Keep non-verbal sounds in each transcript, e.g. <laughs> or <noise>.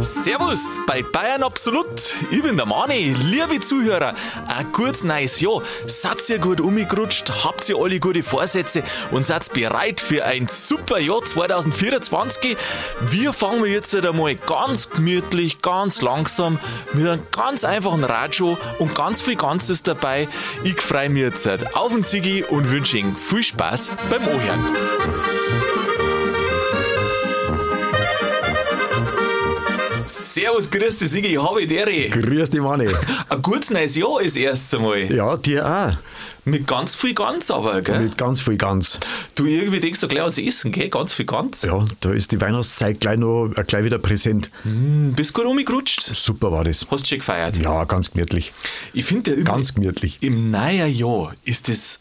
Servus bei Bayern Absolut. Ich bin der Mani. Liebe Zuhörer, ein gutes neues Jahr. Seid ihr gut umgerutscht? Habt ihr alle gute Vorsätze und seid bereit für ein super Jahr 2024? Wir fangen jetzt einmal ganz gemütlich, ganz langsam mit einem ganz einfachen Radio und ganz viel Ganzes dabei. Ich freue mich jetzt auf den Sigi und wünsche Ihnen viel Spaß beim Ohren. Servus, grüß dich, Sigi, habe ich dir. Grüß dich, Manni. <laughs> Ein gutes neues Jahr ist erst einmal. Ja, dir auch. Mit ganz viel Ganz aber, gell? Mit ganz viel Ganz. Du irgendwie denkst du gleich ans Essen, gell? Ganz viel Ganz. Ja, da ist die Weihnachtszeit gleich noch äh, gleich wieder präsent. Hm, bist gut umgerutscht? Super war das. Hast du schon gefeiert? Ja, ganz gemütlich. Ich finde ja Ganz gemütlich. im neuen Jahr ist das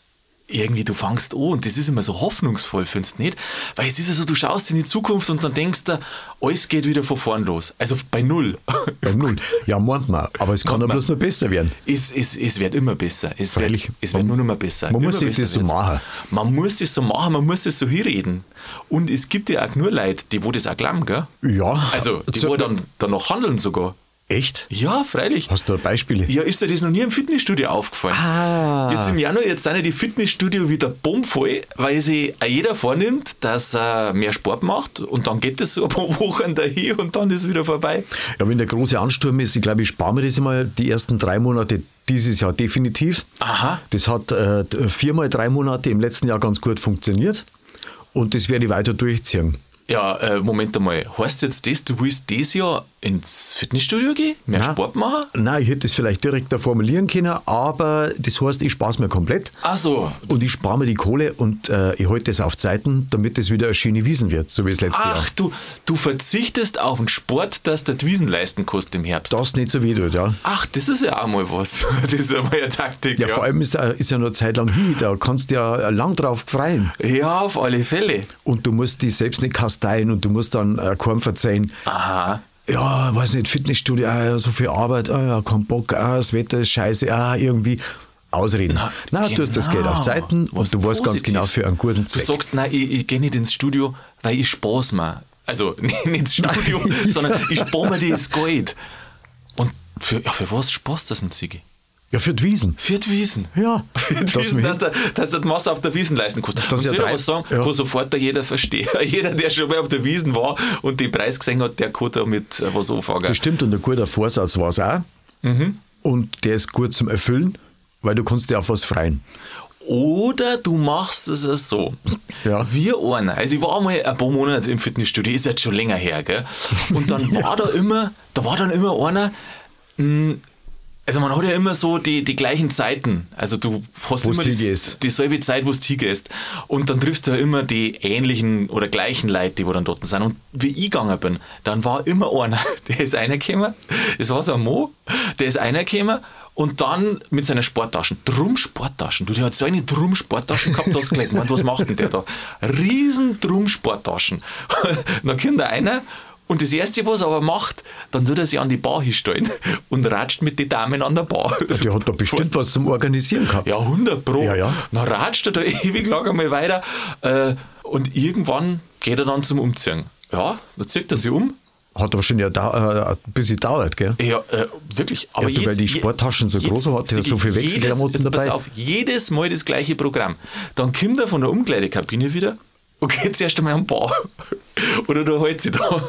irgendwie, du fangst an und das ist immer so hoffnungsvoll, findest du nicht? Weil es ist ja so, du schaust in die Zukunft und dann denkst du, alles geht wieder von vorn los. Also bei Null. <laughs> Bei Null. Ja, meint man. Aber es kann ja bloß noch besser werden. Es, es, es wird immer besser. Es wird, es wird nur noch mal besser. man Immer muss sich das so wird's. machen. Man muss es so machen, man muss es so hinreden. Und es gibt ja auch nur Leute, die wo das auch glauben, gell? Ja. Also, die So- wo dann danach handeln sogar. Echt? Ja, freilich. Hast du da Beispiele? Ja, ist dir das noch nie im Fitnessstudio aufgefallen? Ah. Jetzt im Januar, jetzt sind ja die Fitnessstudio wieder bombvoll, weil sich jeder vornimmt, dass er mehr Sport macht und dann geht es so ein paar <laughs> Wochen dahin und dann ist es wieder vorbei. Ja, wenn der große Ansturm ist, ich glaube, ich spare mir das mal die ersten drei Monate dieses Jahr definitiv. Aha. Das hat äh, viermal drei Monate im letzten Jahr ganz gut funktioniert. Und das werde ich weiter durchziehen. Ja, äh, Moment einmal. Heißt jetzt das, du willst dieses Jahr ins Fitnessstudio gehen? Mehr Nein. Sport machen? Nein, ich hätte es vielleicht direkt da formulieren können, aber das heißt, ich spare es mir komplett. Ach so. Und ich spare mir die Kohle und äh, ich halte es auf Zeiten, damit es wieder eine schöne Wiesen wird, so wie das letzte Ach, Jahr. du, du verzichtest auf den Sport, dass der die Wiesen leisten kostet im Herbst. Das nicht so weh tut, ja. Ach, das ist ja auch mal was. <laughs> Das ist ja mal eine Taktik. Ja, vor allem ist, da, ist ja noch eine Zeit lang hin, da kannst du ja lang drauf freuen. Ja, auf alle Fälle. Und du musst dich selbst nicht kasteien und du musst dann äh, kaum verzeihen. Aha. Ja, weiß nicht, Fitnessstudio, ah, so viel Arbeit, ah, ja, kein Bock, ah, das Wetter ist scheiße, ah, irgendwie. Ausreden. Na, du hast das Geld auf Zeiten Was und du weißt ganz genau für einen guten Zweck. Du sagst, nein, ich, ich gehe nicht ins Studio, weil ich Spaß mache. Also <laughs> nicht ins Studio, <laughs> sondern ich spare mir das Geld. Und für, ja, für was sparst das denn, Ziggy? Ja, für die Wiesen. Für die Wiesen. Ja, <laughs> Für die Wiesen, wir dass, der, dass die Masse auf der Wiesen leisten kostet. Das Das ist ja drei- was sagen, ja. wo sofort da jeder versteht. <laughs> Jeder, der schon mal auf der Wiesen war und den Preis gesehen hat, der kann damit äh, was anfangen. Das stimmt und ein guter Vorsatz war es auch. Mhm. Und der ist gut zum Erfüllen, weil du kannst dir auf was freuen. Oder du machst es so. Ja. Wie einer. Also ich war einmal ein paar Monate im Fitnessstudio, ist jetzt schon länger her, gell? Und dann <laughs> war da immer, da war dann immer einer, mh, also man hat ja immer so die, die gleichen Zeiten. Also du hast Wo's immer das, dieselbe Zeit, wo du hingehst. Und dann triffst du ja immer die ähnlichen oder gleichen Leute, die wo dann dort sind. Und wie ich gegangen bin, dann war immer einer, <laughs> der ist einer gekommen, es war so ein Mo, der ist einer gekommen und dann mit seinen Sporttaschen, Drum-Sporttaschen. Du, der hat so eine Drum-Sporttaschen gehabt, da hast du gleich gemeint, was macht denn der da? Riesen Drum-Sporttaschen. <laughs> dann kommt da einer und das Erste, was er aber macht, dann tut er sich an die Bar hinstellen <laughs> und ratscht mit den Damen an der Bar. Der hat da bestimmt was zum Organisieren gehabt. Ja, 100 Pro. Ja, ja. Dann ratscht er da <laughs> ewig lang einmal weiter äh, und irgendwann geht er dann zum Umziehen. Ja, dann zieht er sich um. Hat aber schon ja da, äh, ein bisschen dauert, gell? Ja, äh, wirklich. Aber Ja, du, weil die Sporttaschen so groß waren, hat er Sigi, so viel Wechselklamotten jetzt dabei. Pass auf, jedes Mal das gleiche Programm. Dann kommt er von der Umkleidekabine wieder und geht zuerst einmal am Bar. <laughs> Oder du hält sich da.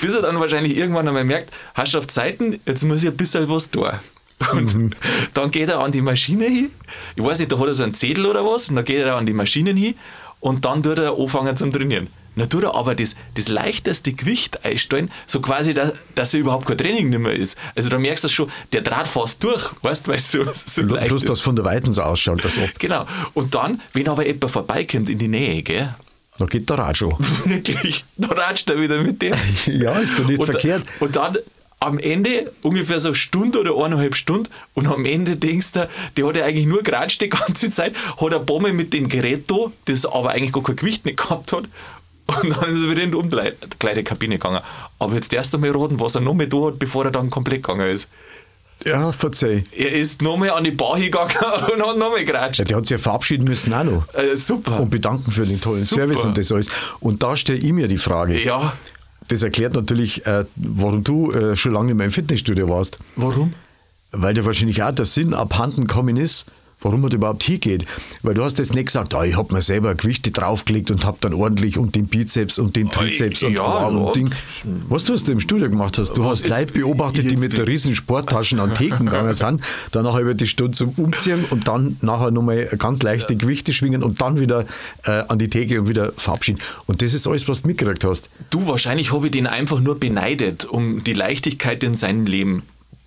Bis er dann wahrscheinlich irgendwann einmal merkt, hast du auf Zeiten, jetzt muss ich ein bisschen was tun. Und Mhm. dann geht er an die Maschine hin. Ich weiß nicht, da hat er so einen Zettel oder was. Und dann geht er an die Maschinen hin und dann tut er anfangen zum Trainieren. Dann tut er aber das, das leichteste Gewicht einstellen, so quasi, dass, dass er überhaupt kein Training nicht mehr ist. Also da merkst du schon, der Draht fast durch, weißt du, weil es so, so leicht Bloß, ist. dass von der Weiten so ausschaut, das. Genau. Und dann, wenn aber jemand vorbeikommt in die Nähe, gell? Da geht der Rad schon. <laughs> Wirklich, dann ratscht er wieder mit dem. <laughs> Ja, ist doch nicht und, verkehrt. Und dann am Ende, ungefähr so eine Stunde oder eineinhalb Stunden, und am Ende denkst du, der hat ja eigentlich nur geratscht die ganze Zeit, hat eine Bombe mit dem Gerät da, das aber eigentlich gar kein Gewicht nicht gehabt hat. Und dann ist er wieder in die Umkleidekabine gegangen. Aber jetzt erst einmal raten, was er noch mehr da hat, bevor er dann komplett gegangen ist. Ja, verzeih. Er ist nochmal an die Bar hingegangen <laughs> und hat nochmal geratscht. Ja, der hat sich ja verabschieden müssen auch noch. Äh, super. Und bedanken für den tollen Super. Service und das alles. Und da stelle ich mir die Frage. Ja, Das erklärt natürlich, äh, warum du äh, schon lange in meinem Fitnessstudio warst. warum? Weil dir wahrscheinlich auch der Sinn abhanden gekommen ist, warum man überhaupt hingeht. Weil du hast jetzt nicht gesagt, ah, ich habe mir selber Gewichte draufgelegt und habe dann ordentlich und den Bizeps und den Trizeps und ja, Arm und Ding. Was du hast im Studio gemacht hast, du hast Leute beobachtet, die mit der riesen Sporttaschen an Theken gegangen <laughs> sind, dann nachher über die Stunde zum Umziehen und dann nachher nochmal ganz leichte Gewichte schwingen und dann wieder äh, an die Theke und wieder verabschieden. Und das ist alles, was du mitgekriegt hast. Du, wahrscheinlich habe ich den einfach nur beneidet um die Leichtigkeit in seinem Leben.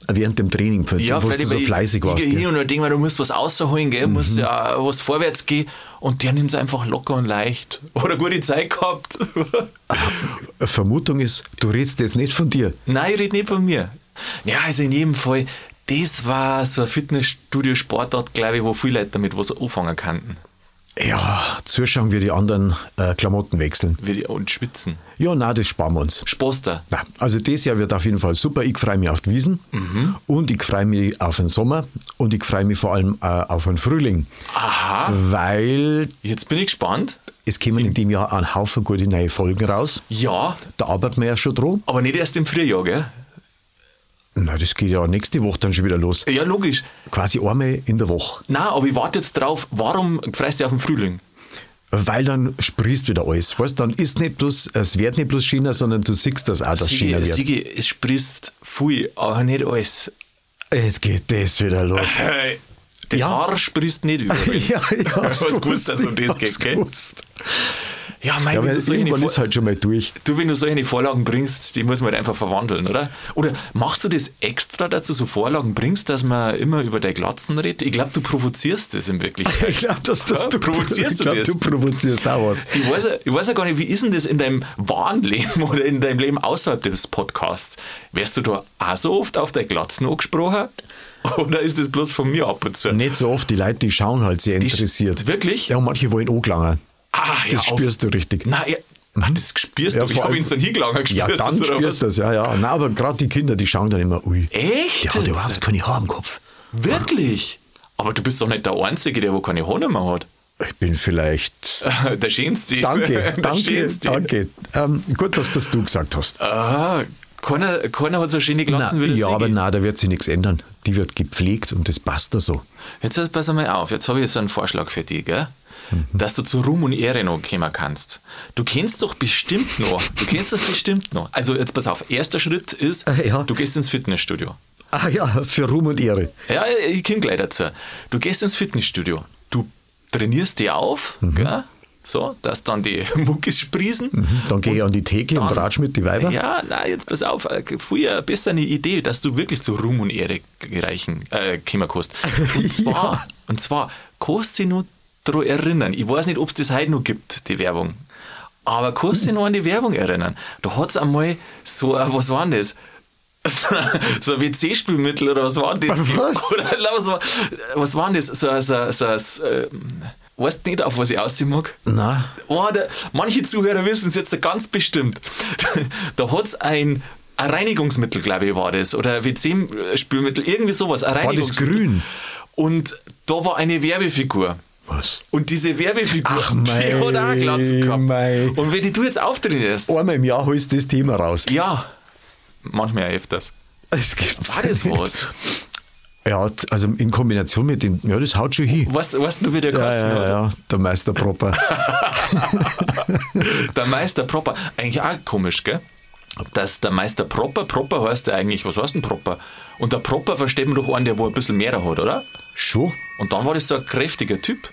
Während dem Training, für Ja, wo du so fleißig warst. Ich gehe hin und denke mir, du musst was rausholen, gell? musst ja was vorwärts gehen. Und der nimmt es einfach locker und leicht. <laughs> Oder gute Zeit gehabt. Vermutung ist, du redest das nicht von dir. Nein, ich rede nicht von mir. Ja, also in jedem Fall, das war so ein Fitnessstudio-Sportart, glaube ich, wo viele Leute damit was anfangen kannten. Ja, zuschauen, wie die anderen äh, Klamotten wechseln. Und schwitzen. Ja, na, das sparen wir uns. Da. Na, also das Jahr wird auf jeden Fall super. Ich freue mich auf die Wiesen und ich freue mich auf den Sommer und ich freue mich vor allem äh, auf den Frühling, Aha, weil jetzt bin ich gespannt. es kommen in dem Jahr ein Haufen gute neue Folgen raus. Ja, Da arbeiten wir ja schon dran. aber nicht erst im Frühjahr, gell? Na, das geht ja nächste Woche dann schon wieder los. Ja, logisch. Quasi einmal in der Woche. Na, aber ich warte jetzt drauf, warum freust du auf den Frühling? Weil dann sprießt wieder alles. Weißt, dann ist nicht bloß, es wird nicht bloß China, sondern du siehst das auch, dass China Sigi, wird. Sigi, es sprießt viel, aber nicht alles. Es geht das wieder los. <laughs> Das Ja. Haar sprießt nicht überall. <laughs> ja, ich hab's gewusst, dass es um das geht, gell? gewusst. Ja, mein, Ja, wenn du solche irgendwann ist halt schon mal durch. Du, wenn du solche Vorlagen bringst, die muss man halt einfach verwandeln, oder? Oder machst du das extra, dass du so Vorlagen bringst, dass man immer über deine Glatzen redet? Ich glaube, du provozierst das in Wirklichkeit. <laughs> Ich glaube, dass das Ja, du provozierst ich du glaub, das? du provozierst auch was. Ich weiß, ja, ich weiß ja gar nicht, wie ist denn das in deinem wahren Leben <laughs> oder in deinem Leben außerhalb des Podcasts? Wärst du da auch so oft auf deine Glatzen angesprochen? <laughs> Oder ist das bloß von mir ab und zu? Nicht so oft, die Leute, die schauen halt sehr sch- interessiert. wirklich? Ja, und manche wollen angelangen. Ah, Das spürst du richtig. Nein, ja, ah, das spürst Ja, du. Ich habe ihn dann hingelangen Ja, dann oder spürst du das, ja, ja. Nein, aber gerade die Kinder, die schauen dann immer, ui. Echt? Der hat überhaupt keine Haare im Kopf. Wirklich? Aber du bist doch nicht der Einzige, der wo keine Haare mehr hat. Ich bin vielleicht. <laughs> Der schönste. Danke, <laughs> der danke, schönste. danke. Ähm, gut, dass das du gesagt hast. Aha, keiner, keiner hat so schöne Glatzen wie ja, aber nein, da wird sich nichts ändern. Die wird gepflegt und das passt da so. Jetzt pass mal auf, jetzt habe ich so einen Vorschlag für dich, gell? Mhm. dass du zu Ruhm und Ehre noch kommen kannst. Du kennst doch bestimmt noch, du kennst doch bestimmt noch. Also jetzt pass auf, erster Schritt ist, Äh, ja. du gehst ins Fitnessstudio. Ah ja, für Ruhm und Ehre. Ja, ich komme gleich dazu. Du gehst ins Fitnessstudio, du trainierst dich auf, Mhm. gell? So, dass dann die <laughs> Muckis sprießen. Dann gehe ich an die Theke und dann- ratsch mit die Weiber. Ja, nein, jetzt pass auf, äh, früher besser eine Idee, dass du wirklich zu Ruhm und Ehre gereichen, äh, kommen kannst. <laughs> Und zwar, Ja. und zwar, kannst du dich noch daran erinnern, ich weiß nicht, ob es das heute noch gibt, die Werbung, aber kannst du dich noch an die Werbung erinnern? Da hat es einmal so, was war denn das? <laughs> so ein WC-Spülmittel oder was war denn das? Was? Oder, was, war, was war denn das? So, so, so, so, weißt du nicht, auf was ich aussehen mag? Na, Oh, der, manche Zuhörer wissen es jetzt ganz bestimmt. <laughs> Da hat es ein, ein Reinigungsmittel, glaube ich, war das. Oder ein WC-Spülmittel, irgendwie sowas. Ein war das grün? Und da war eine Werbefigur. Was? Und diese Werbefigur, Ach, die mei, hat auch Glatzen gehabt. mei. Und wenn die du jetzt auftrainierst, Einmal im Jahr holst du das Thema raus. ja, manchmal auch öfters. Das gibt's War das was? Ja, also in Kombination mit den, ja, das haut schon hin. Weißt, weißt du, wie der Ja, Kasten ja, hat? ja, der Meister Propper. <laughs> Der Meister Propper, eigentlich auch komisch, gell? Dass der Meister Propper, Propper heißt ja eigentlich, was heißt denn Propper? Und der Propper versteht man doch einen, der wo ein bisschen mehr hat, oder? schon? Und dann war das so ein kräftiger Typ.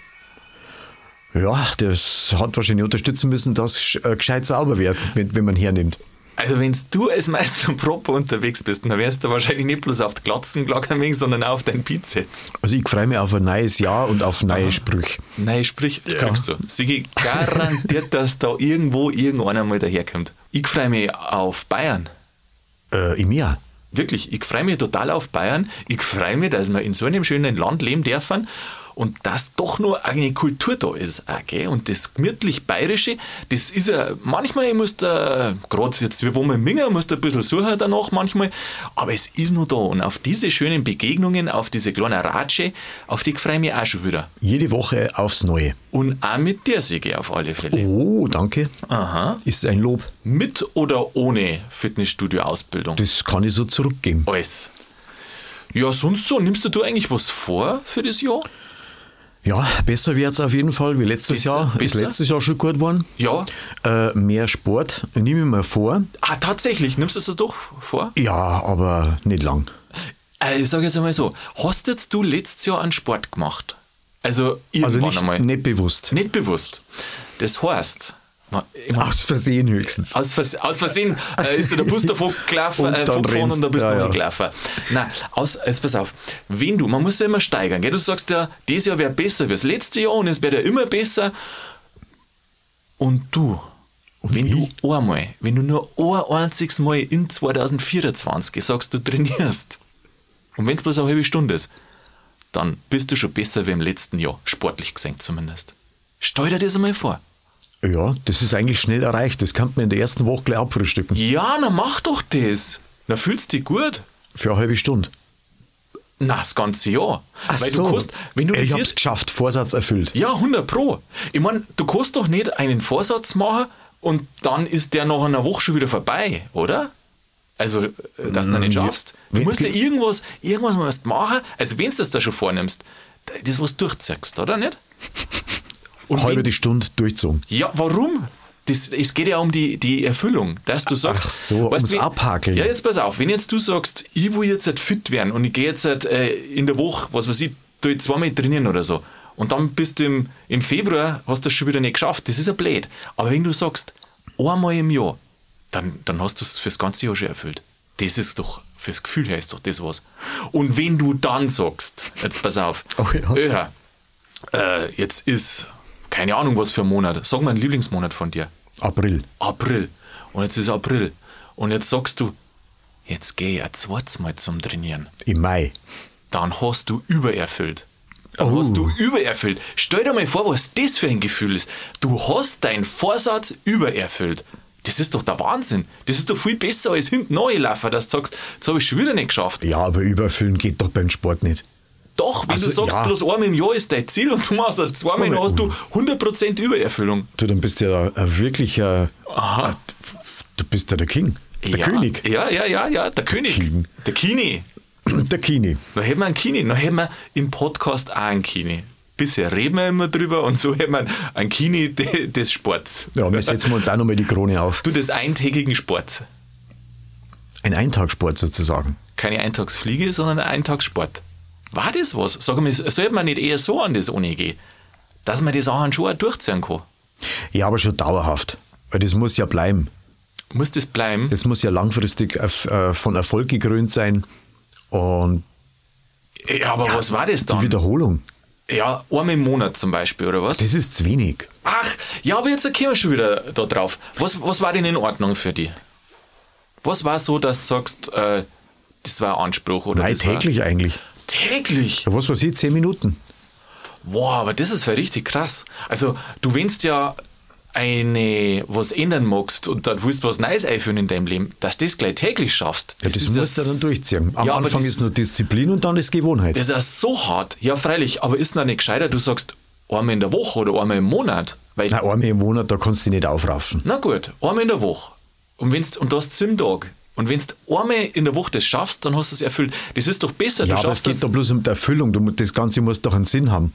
Ja, das hat wahrscheinlich unterstützen müssen, dass äh, gescheit sauber wird, wenn, wenn man hernimmt. Also wenn du als Meister Propper unterwegs bist, dann wärst du wahrscheinlich nicht bloß auf die Glatzen gelagert, sondern auch auf deinen Bizeps. Also ich freue mich auf ein neues Jahr und auf neue Sprüche. Nein, sprich, kriegst du. Sigi, garantiert, dass da irgendwo irgendeiner mal daherkommt. Ich freue mich auf Bayern. Äh, Im Jahr. Wirklich, ich freue mich total auf Bayern. Ich freue mich, dass wir in so einem schönen Land leben dürfen. Und dass doch nur eine Kultur da ist. Auch, gell? Und das gemütlich Bayerische, das ist ja manchmal, ich muss da, gerade jetzt, wie wo man Minger, muss da ein bisschen suchen danach manchmal, aber es ist nur da. Und auf diese schönen Begegnungen, auf diese kleinen Ratsche, auf die freue ich mich auch schon wieder. Jede Woche aufs Neue. Und auch mit der Siege auf alle Fälle. Oh, danke. Aha. Ist ein Lob. Mit oder ohne Fitnessstudio-Ausbildung? Das kann ich so zurückgeben. Alles. Ja, sonst so. Nimmst du eigentlich was vor für das Jahr? Ja, besser wird es auf jeden Fall wie letztes Besser, Jahr. Ist besser? letztes Jahr schon gut geworden. Ja. Äh, mehr Sport, nehme ich mir vor. Ah, tatsächlich. Nimmst du es doch vor? Ja, aber nicht lang. Äh, Ich sage jetzt einmal so. Hast jetzt du letztes Jahr einen Sport gemacht? Also Also irgendwann nicht, einmal. nicht bewusst. Nicht bewusst. Das heißt, Aus Versehen höchstens. aus, Vers aus Versehen äh, ist der Bus davon gelaufen, Und äh, dann rennst. und dann bist du Ja, ja, gelaufen. Nein, aus, jetzt pass auf. Wenn du, man muss ja immer steigern, gell? du sagst ja, dieses Jahr wäre besser wie das letzte Jahr und es wird ja immer besser. Und du, wenn du einmal, wenn du nur ein einziges Mal in 2024 sagst, du trainierst, und wenn es bloß eine halbe Stunde ist, dann bist du schon besser wie im letzten Jahr, sportlich gesehen zumindest. Stell dir das einmal vor. Ja, das ist eigentlich schnell erreicht. Das kann man in der ersten Woche gleich abfrühstücken. Ja, na mach doch das. Na fühlst dich gut. Für eine halbe Stunde. Na, das ganze Jahr. Ach Weil so. du kannst, wenn du ich das hab's geschafft, Vorsatz erfüllt. Ja, 100 Pro. Ich meine, du kannst doch nicht einen Vorsatz machen und dann ist der nach einer Woche schon wieder vorbei, oder? Also, äh, dass du ihn nicht ja. schaffst. Du musst ja irgendwas, irgendwas musst machen, also wenn du das da schon vornimmst, das was durchziehst, oder nicht? <laughs> Und Halbe die Stunde durchzogen. ja, warum? Das, es geht ja um die, die Erfüllung, dass du sagst. Ach so, weißt ums wie- Abhakeln. Ja, jetzt pass auf, wenn jetzt du sagst, ich will jetzt halt fit werden und ich gehe jetzt halt, äh, in der Woche, was weiß ich, tu ich zweimal trainieren oder so. Und dann bist du im, im Februar, hast du das schon wieder nicht geschafft. Das ist ja blöd. Aber wenn du sagst, einmal im Jahr, dann, dann hast du es fürs ganze Jahr schon erfüllt. Das ist doch, fürs Gefühl her ist doch das was. Und wenn du dann sagst, jetzt pass auf, <laughs> Oh ja. Öha, äh, jetzt ist, keine Ahnung was für ein Monat, sag mal einen Lieblingsmonat von dir. April. April. Und jetzt ist April. Und jetzt sagst du, jetzt gehe ich ein zweites Mal zum Trainieren. Im Mai. Dann hast du übererfüllt. Dann Oh. hast du übererfüllt. Stell dir mal vor, was das für ein Gefühl ist. Du hast deinen Vorsatz übererfüllt. Das ist doch der Wahnsinn. Das ist doch viel besser als hinten laufen, dass du sagst, jetzt habe ich schon wieder nicht geschafft. Ja, aber überfüllen geht doch beim Sport nicht. Doch, wenn Also, du sagst, ja. bloß einmal im Jahr ist dein Ziel und du machst das zweimal, dann hast du 100% Übererfüllung. Du, dann bist du ja ein wirklicher. Aha. Du bist ja der King. Der ja, König. Ja, ja, ja, ja, der König. King. Der Kini. <clears throat> Der Kini. Da hätten wir einen Kini. Da hätten wir im Podcast auch einen Kini. Bisher reden wir immer drüber und so hätten wir einen Kini <laughs> de- des Sports. Ja, wir setzen uns auch nochmal die Krone auf. Du, des eintägigen Sports. Ein Eintagssport sozusagen. Keine Eintagsfliege, sondern ein Eintagssport. War das was? Sag mal, sollte man nicht eher so an das gehen? Dass man das auch schon auch durchziehen kann. Ja, aber schon dauerhaft. Weil das muss ja bleiben. Muss das bleiben? Das muss ja langfristig erf- äh, von Erfolg gekrönt sein. Und ja, aber was war das die dann? Wiederholung, Ja, einmal im Monat zum Beispiel, oder was? das ist zu wenig. Ach, ja, aber jetzt kommen wir schon wieder da drauf. Was, was war denn in Ordnung für dich? Was war so, dass du sagst, äh, das war ein Anspruch oder Nein, täglich eigentlich. Täglich? Ja, was weiß ich, zehn Minuten. Wow, aber das ist ja richtig krass. Also, du wennst ja eine, was ändern magst und da willst du was Neues einführen in deinem Leben, dass du das gleich täglich schaffst. Ja, das ist musst du ja dann durchziehen. Am ja, Anfang das, ist nur Disziplin und dann ist Gewohnheit. Das ist so hart. Ja, freilich, aber ist noch nicht gescheiter, du sagst einmal in der Woche oder einmal im Monat. Weil Na, einmal im Monat, da kannst du dich nicht aufraffen. Na gut, einmal in der Woche. Und, wenn's, und du hast sieben Tage. Und wenn du einmal in der Woche das schaffst, dann hast du es erfüllt. Das ist doch besser. Ja, du aber es geht da bloß um die Erfüllung. Du, das Ganze muss doch einen Sinn haben.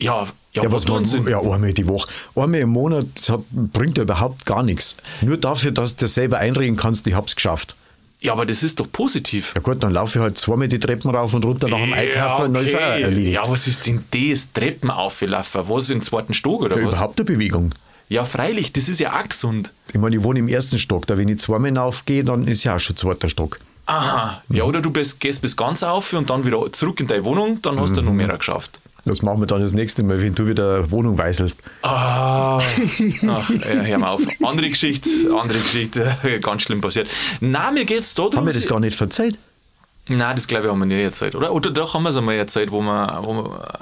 Ja, ja, Ja, was man, sie? ja, einmal die Woche. Einmal im Monat das hat, bringt ja überhaupt gar nichts. Nur dafür, dass du dir selber einreden kannst, ich hab's geschafft. ja, aber das ist doch positiv. Ja gut, dann laufe ich halt zweimal die Treppen rauf und runter nach dem Einkaufen und dann ist auch erledigt. Ja, was ist denn das? Treppen aufgelaufen? Was im zweiten Stock oder Ja, was? überhaupt eine Bewegung. Ja, freilich, das ist ja auch gesund. Ich meine, ich wohne im ersten Stock, da wenn ich zweimal hinaufgehe, dann ist ja auch schon zweiter Stock. Aha. Ja, oder du bist, gehst bis ganz auf und dann wieder zurück in deine Wohnung, dann hast du Mhm. noch mehr geschafft. Das machen wir dann das nächste Mal, wenn du wieder Wohnung weißelst. Ah, Ach, ja, hör mal auf. Andere Geschichte, andere Geschichte, <laughs> ganz schlimm passiert. Nein, mir geht's da Haben drum. wir das gar nicht verzeiht? Nein, das glaube ich haben wir nie erzählt, oder? Oder doch haben wir es einmal erzählt, wo wir, wo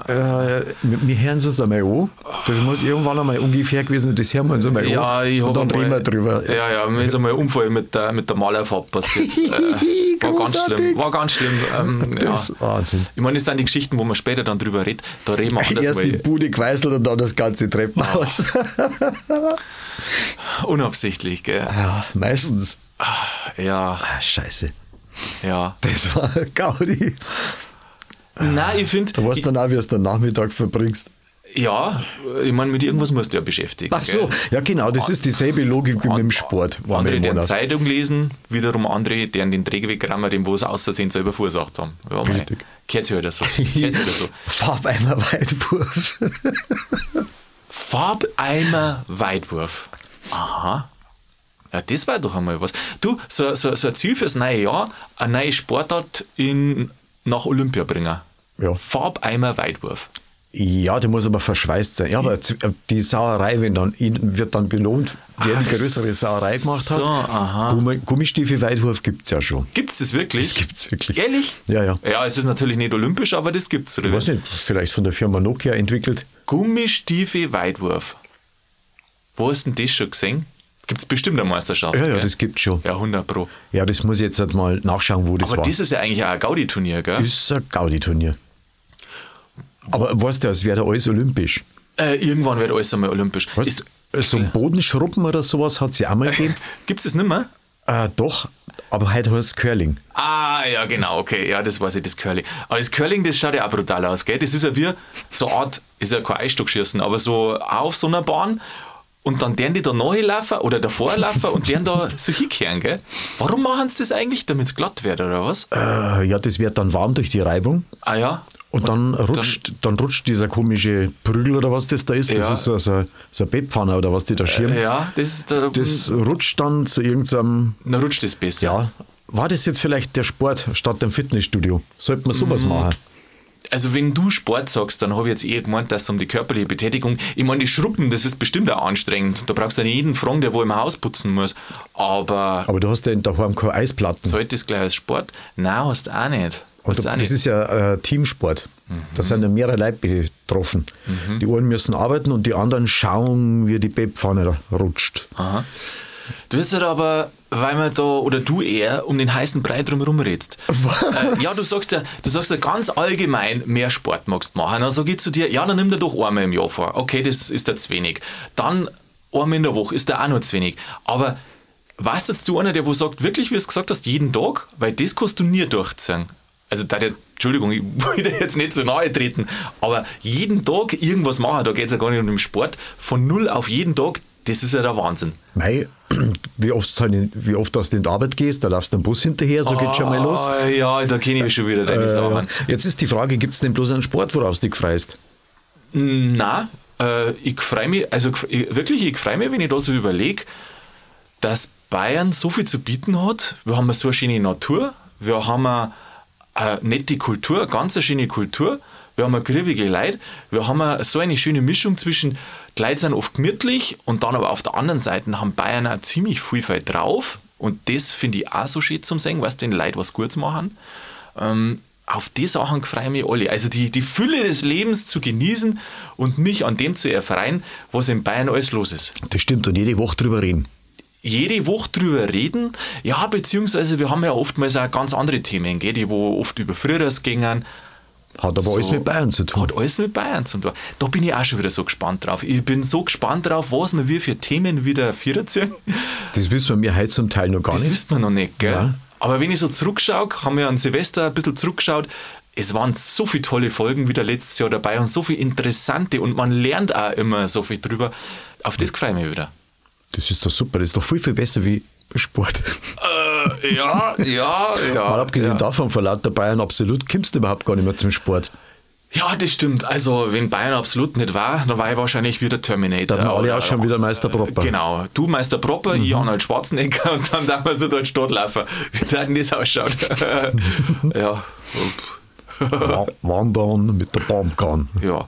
wir Äh, wir hören es uns einmal an. Das muss irgendwann einmal ungefähr gewesen sein, das hören wir uns einmal ja, an. ich Und dann reden wir drüber. Ja, ja, mir ist einmal ein Unfall mit der, mit der Malerfarbe passiert. Äh, <laughs> war ganz schlimm. War ganz schlimm. Ähm, ja. Das ist Wahnsinn. Ich meine, das sind die Geschichten, wo man später dann drüber redet. Da reden wir <laughs> anders, Erst die weil Bude geweißelt und dann das ganze Treppenhaus. <laughs> unabsichtlich, gell? Ja, meistens. Ja, Ah, scheiße. Ja. Das war <laughs> Gaudi. Nein, ich finde, Du weißt dann auch, wie du es den Nachmittag verbringst. ja, ich meine, mit irgendwas musst du ja beschäftigen. Ach so, gell? ja genau, das ist dieselbe Logik wie mit dem Sport. Andere, deren. Zeitung lesen, wiederum andere, deren den Träger wegrammen, den wo sie aus Versehen selber verursacht haben. Ja, Richtig. Gehört sich halt so. Gehört sich halt so. <laughs> Farbeimer Weitwurf. Farbeimer Weitwurf. Aha. Ja, das war doch einmal was. Du, so, so, so ein Ziel fürs neue Jahr, eine neue Sportart in, nach Olympia bringen. Ja. Farbeimer Weitwurf. Ja, der muss aber verschweißt sein. Ja, aber die Sauerei, wenn dann, wird dann belohnt, wer Ach größere Sauerei gemacht so, hat. aha. Gummi, Gummistiefel-Weitwurf gibt es ja schon. Gibt es das wirklich? Das gibt's wirklich. Ehrlich? Ja, ja. Ja, es ist natürlich nicht olympisch, aber das gibt es. Ich weiß nicht, vielleicht von der Firma Nokia entwickelt. Gummistiefel Weitwurf. Wo hast du denn das schon gesehen? Gibt es bestimmt eine Meisterschaft. Ja, ja, gell? das gibt schon. Ja, 100 Pro. Ja, das muss ich jetzt halt mal nachschauen, wo das Aber war. das ist ja eigentlich auch ein Gaudi-Turnier, gell? ist ein Gaudi-Turnier. Aber weißt du, es wäre alles olympisch. Äh, irgendwann wird alles einmal olympisch. Weißt, Ist, so ein Bodenschruppen oder sowas hat es ja auch mal gegeben. <laughs> Gibt es das nicht mehr? äh, doch, aber heute heißt es Curling. Ah, ja, genau, okay, ja, das weiß ich, das Curling. Aber das Curling, das schaut ja auch brutal aus, gell? Das ist ja wie so eine Art, ist ja kein Eisstockschießen, aber so auf so einer Bahn und dann deren die da nachlaufen oder davor laufen und deren da so hinkehren, gell? Warum machen sie das eigentlich? Damit es glatt wird, oder was? Äh, ja, das wird dann warm durch die Reibung. Ah ja. Und dann rutscht, dann, rutscht dieser komische Prügel oder was das da ist. Das Ja. ist so, so, so ein Bettpfanne oder was die da schirmen. Äh, ja, das ist der, Das rutscht dann zu irgendeinem. dann rutscht das besser. Ja, war das jetzt vielleicht der Sport statt dem Fitnessstudio? Sollte man Mhm. sowas machen? Also wenn du Sport sagst, dann habe ich jetzt eher gemeint, dass es um die körperliche Betätigung, ich meine, die Schruppen, das ist bestimmt auch anstrengend. Da brauchst du nicht jeden fragen, der wo im Haus putzen muss. Aber Aber du hast ja daheim keine Eisplatten. zahlt das gleich als Sport? Nein, hast du auch nicht. Und auch das nicht. ist ja äh, Teamsport. Da sind ja mehrere Leute betroffen. Die einen müssen arbeiten und die anderen schauen, wie die Bettpfanne da rutscht. Aha. Du jetzt halt aber, weil man da, oder du eher, um den heißen Brei drumherum redst. Was? Äh, ja, du sagst ja, du sagst ja ganz allgemein, mehr Sport magst machen. Dann sage ich zu dir, ja, dann nimm dir doch einmal im Jahr vor. Okay, das ist dir zu wenig. Dann einmal in der Woche ist dir auch noch zu wenig. Aber weißt jetzt du einer, der wo sagt, wirklich, wie du es gesagt hast, jeden Tag? Weil das kannst du nie durchziehen. Also, da der, Entschuldigung, ich <laughs> wollte jetzt nicht so nahe treten, aber jeden Tag irgendwas machen, da geht es ja gar nicht um den Sport, von null auf jeden Tag, das ist ja der Wahnsinn. Mei, <clears throat> wie oft, wie oft du in die Arbeit gehst, da laufst du einen Bus hinterher, so geht schon mal los. Ah, Ja, da kenne ich schon wieder deine Äh, Sachen. jetzt ist die Frage, gibt es denn bloß einen Sport, worauf du dich freust? Nein, äh, ich freue mich, also ich, wirklich, ich freue mich, wenn ich da so überlege, dass Bayern so viel zu bieten hat. Wir haben so eine schöne Natur, wir haben eine, eine nette Kultur, eine ganz schöne Kultur, wir haben eine griebige Leute, wir haben so eine schöne Mischung zwischen, Leute sind oft gemütlich und dann aber auf der anderen Seite haben Bayern auch ziemlich viel Fall drauf und das finde ich auch so schön zum Sehen, weißt du, wenn Leute was Gutes machen. Ähm, auf die Sachen freue ich mich alle. Also die, die Fülle des Lebens zu genießen und mich an dem zu erfreuen, was in Bayern alles los ist. Das stimmt, und jede Woche drüber reden. Jede Woche drüber reden, ja, beziehungsweise wir haben ja oftmals auch ganz andere Themen, gell, die wo oft über Früheres gingen. Hat aber alles mit Bayern zu tun. Hat alles mit Bayern zu tun. Da bin ich auch schon wieder so gespannt drauf. Ich bin so gespannt drauf, was wir wir für Themen wieder vierziehen. Das wissen wir heute zum Teil noch gar Das nicht. wisst man noch nicht, gell? Ja. Aber wenn ich so zurückschaue, haben wir an Silvester ein bisschen zurückgeschaut, es waren so viele tolle Folgen wieder letztes Jahr dabei und so viele interessante und man lernt auch immer so viel drüber. Auf das freue ich mich wieder. Das ist doch super, das ist doch viel, viel besser wie Sport. Äh, ja, ja, ja. Mal abgesehen ja. davon, vor lauter Bayern absolut, kommst du überhaupt gar nicht mehr zum Sport. Ja, das stimmt. Also, wenn Bayern absolut nicht war, dann war ich wahrscheinlich wieder Terminator. Da haben alle auch schon wieder Meister Propper. Genau. Du Meister Propper, ich Arnold Schwarzenegger und dann da wir so dort Stadt laufen. Wie da denn das ausschaut. <laughs> ja. Wa- Wandern mit der Baumgarn. Ja.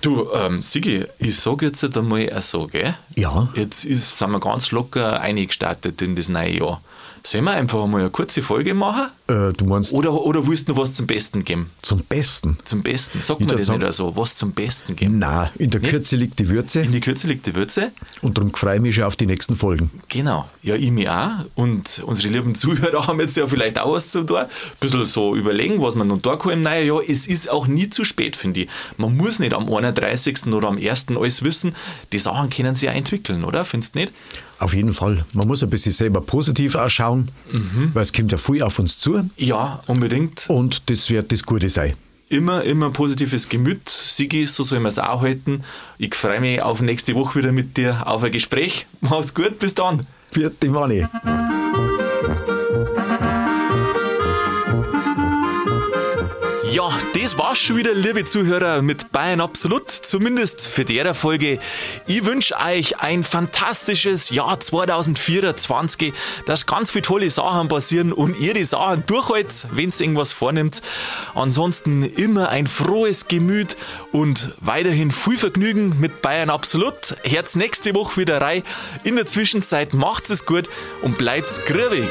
Du, ähm, Sigi, ich sage jetzt einmal auch so, gell? Ja. Jetzt ist, sind wir ganz locker eingestartet in das neue Jahr. Sollen wir einfach mal eine kurze Folge machen? Äh, du meinst Oder, oder willst du noch was zum Besten geben? zum Besten? Zum Besten. Sag Ich das sagen- nicht so. Was zum Besten geben? Na, in der Kürze liegt die Würze In die Kürze liegt die Würze. und darum freue ich mich schon auf die nächsten Folgen. Genau. Ja, ich mich auch. Und unsere lieben Zuhörer haben jetzt ja vielleicht auch was zu tun. Ein bisschen so überlegen, was man noch da kann im neuen Jahr. Es ist auch nie zu spät, finde ich. Man muss nicht am 31. oder am 1. alles wissen. Die Sachen können sich auch entwickeln, oder? Findest du nicht? Auf jeden Fall. Man muss ein bisschen selber positiv ausschauen, weil es kommt ja viel auf uns zu Ja, unbedingt. und das wird das Gute sein. Immer, immer positives Gemüt. Sigi, so soll man es auch halten. Ich freue mich auf nächste Woche wieder mit dir auf ein Gespräch. <laughs> Mach's gut, bis dann. Vierte Manni. Ja, das war's schon wieder, liebe Zuhörer, mit Bayern Absolut. Zumindest für der Folge. Ich wünsche euch ein fantastisches Jahr 2024, dass ganz viele tolle Sachen passieren und ihr die Sachen durchhaltet, wenn ihr irgendwas vornimmt. Ansonsten immer ein frohes Gemüt und weiterhin viel Vergnügen mit Bayern Absolut. Herz nächste Woche wieder rein. In der Zwischenzeit macht's es gut und bleibt's grübig.